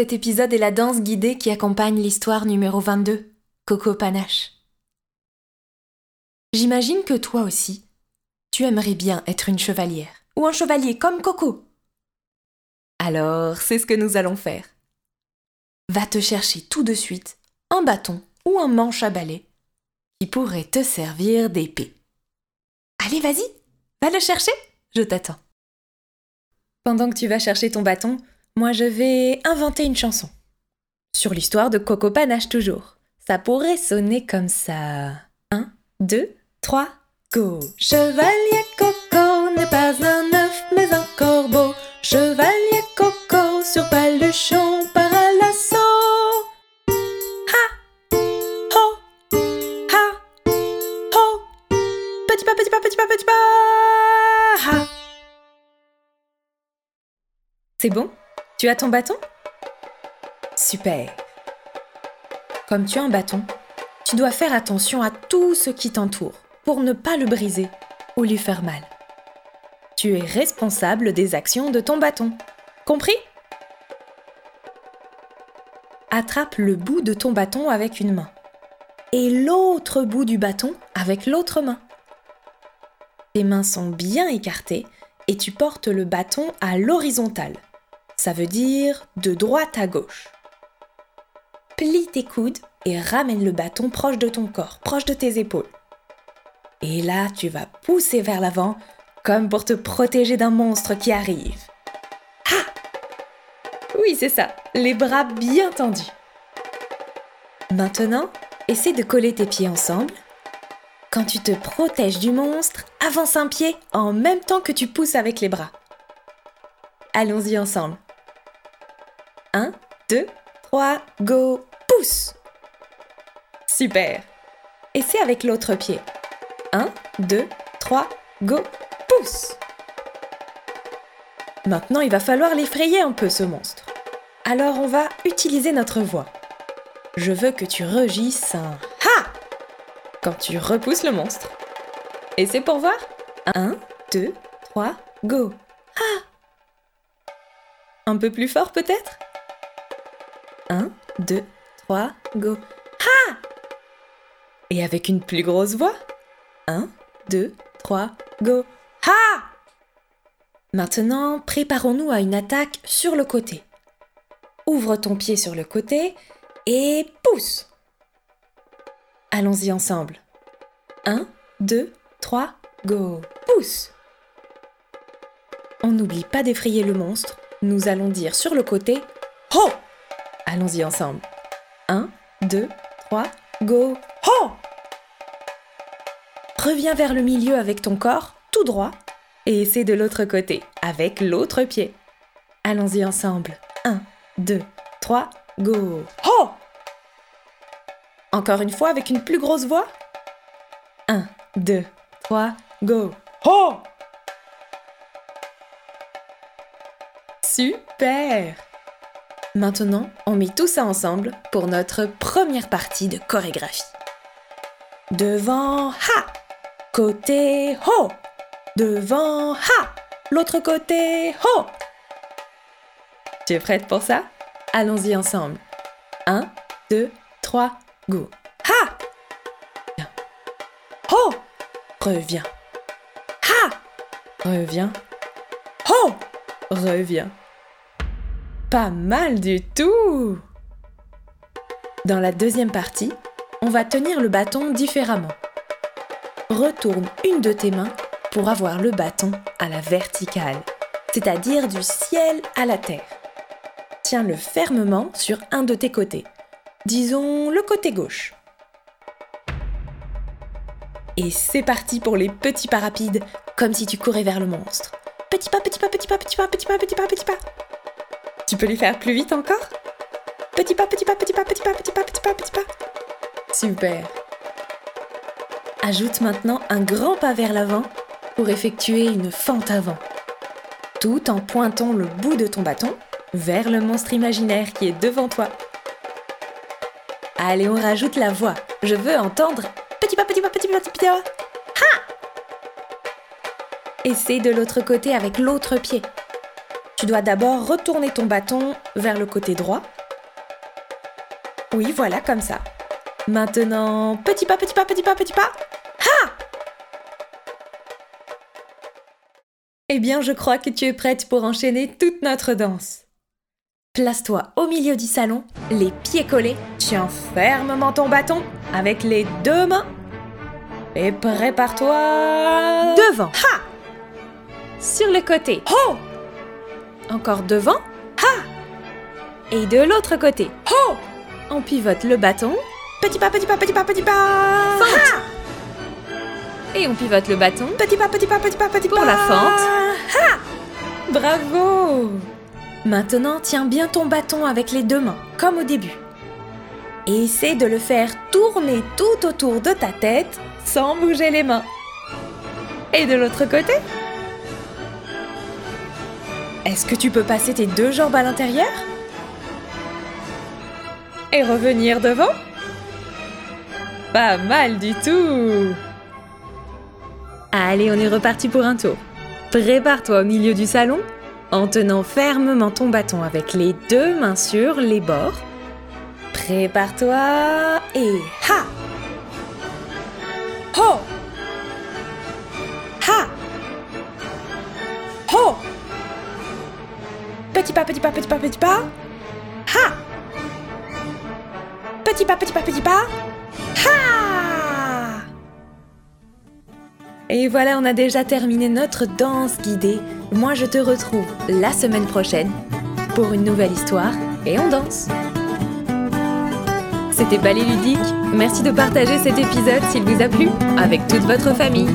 Cet épisode est la danse guidée qui accompagne l'histoire numéro 22, Coco Panache. J'imagine que toi aussi, tu aimerais bien être une chevalière ou un chevalier comme Coco. Alors, c'est ce que nous allons faire. Va te chercher tout de suite un bâton ou un manche à balai qui pourrait te servir d'épée. Allez, vas-y, va le chercher, je t'attends. Pendant que tu vas chercher ton bâton, moi je vais inventer une chanson. Sur l'histoire de Coco Panache toujours. Ça pourrait sonner comme ça. 1, 2, 3, go Chevalier Coco n'est pas un œuf mais un corbeau. Chevalier Coco sur paluchon par l'assaut. Ha Ho Ha Ho Petit pas, petit pas, petit pas, petit pas Ha C'est bon? Tu as ton bâton? Super Comme tu as un bâton, tu dois faire attention à tout ce qui t'entoure pour ne pas le briser ou lui faire mal. Tu es responsable des actions de ton bâton. Compris? Attrape le bout de ton bâton avec une main et l'autre bout du bâton avec l'autre main. Tes mains sont bien écartées et tu portes le bâton à l'horizontale. Ça veut dire de droite à gauche. Plie tes coudes et ramène le bâton proche de ton corps, proche de tes épaules. Et là, tu vas pousser vers l'avant comme pour te protéger d'un monstre qui arrive. Ah Oui, c'est ça, les bras bien tendus. Maintenant, essaie de coller tes pieds ensemble. Quand tu te protèges du monstre, avance un pied en même temps que tu pousses avec les bras. Allons-y ensemble. 1, 2, 3, go, pousse Super Et c'est avec l'autre pied. 1, 2, 3, go, pousse Maintenant, il va falloir l'effrayer un peu, ce monstre. Alors, on va utiliser notre voix. Je veux que tu rugisses un Ha quand tu repousses le monstre. Et c'est pour voir 1, 2, 3, go. Ha Un peu plus fort peut-être? 1, 2, 3, go. Ha Et avec une plus grosse voix? 1, 2, 3, go. Ha Maintenant, préparons-nous à une attaque sur le côté. Ouvre ton pied sur le côté et pousse. Allons-y ensemble. 1, 2, 3, go. Pousse. On n'oublie pas d'effrayer le monstre. Nous allons dire sur le côté Ho Allons-y ensemble. 1, 2, 3, go. Ho Reviens vers le milieu avec ton corps, tout droit, et essaie de l'autre côté, avec l'autre pied. Allons-y ensemble. 1, 2, 3, go. Ho Encore une fois avec une plus grosse voix. 1, 2, 3, go. Ho Super Maintenant, on met tout ça ensemble pour notre première partie de chorégraphie. Devant, ha Côté, ho Devant, ha L'autre côté, ho Tu es prête pour ça? Allons-y ensemble. 1, 2, 3, go. Ha Viens. Ho Reviens. Ha Reviens. Ho Reviens. Pas mal du tout Dans la deuxième partie, on va tenir le bâton différemment. Retourne une de tes mains pour avoir le bâton à la verticale, c'est-à-dire du ciel à la terre. Tiens-le fermement sur un de tes côtés, disons le côté gauche. Et c'est parti pour les petits pas rapides, comme si tu courais vers le monstre. Petit pas, petit pas, petit pas, petit pas, petit pas, petit pas, petit pas. Tu peux les faire plus vite encore? Petit pas, petit pas, petit pas, petit pas, petit pas, petit pas, petit pas. Super. Ajoute maintenant un grand pas vers l'avant pour effectuer une fente avant, tout en pointant le bout de ton bâton vers le monstre imaginaire qui est devant toi. Allez, on rajoute la voix. Je veux entendre petit pas, petit pas, petit pas, petit pas. Ha Essaie de l'autre côté avec l'autre pied. Tu dois d'abord retourner ton bâton vers le côté droit. Oui, voilà, comme ça. Maintenant, petit pas, petit pas, petit pas, petit pas. Ha Eh bien, je crois que tu es prête pour enchaîner toute notre danse. Place-toi au milieu du salon, les pieds collés, tiens fermement ton bâton avec les deux mains. Et prépare-toi devant. Ha Sur le côté. Ho Encore devant. Ha Et de l'autre côté. Ho On pivote le bâton. Petit pas, petit pas, petit pas, petit pas. Fente. Et on pivote le bâton. Petit pas, petit pas, petit pas, petit pas. Pour la fente. Ha Bravo Maintenant, tiens bien ton bâton avec les deux mains, comme au début. Et essaie de le faire tourner tout autour de ta tête sans bouger les mains. Et de l'autre côté Est-ce que tu peux passer tes deux jambes à l'intérieur Et revenir devant? Pas mal du tout Allez, on est reparti pour un tour. Prépare-toi au milieu du salon en tenant fermement ton bâton avec les deux mains sur les bords. Prépare-toi et ha Ho Petit pas, petit pas, petit pas, petit pas. Ha Petit pas, petit pas, petit pas. Ha Et voilà, on a déjà terminé notre danse guidée moi, je te retrouve la semaine prochaine pour une nouvelle histoire et on danse. C'était Ballet Ludique. Merci de partager cet épisode s'il vous a plu avec toute votre famille.